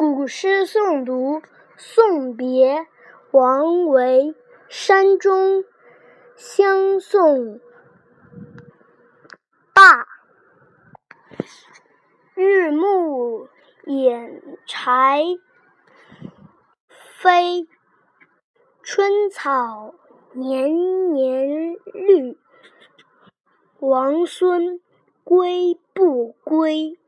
古诗诵读送别王维山中相送罢。日暮掩柴扉春草年年绿。王孙归不归？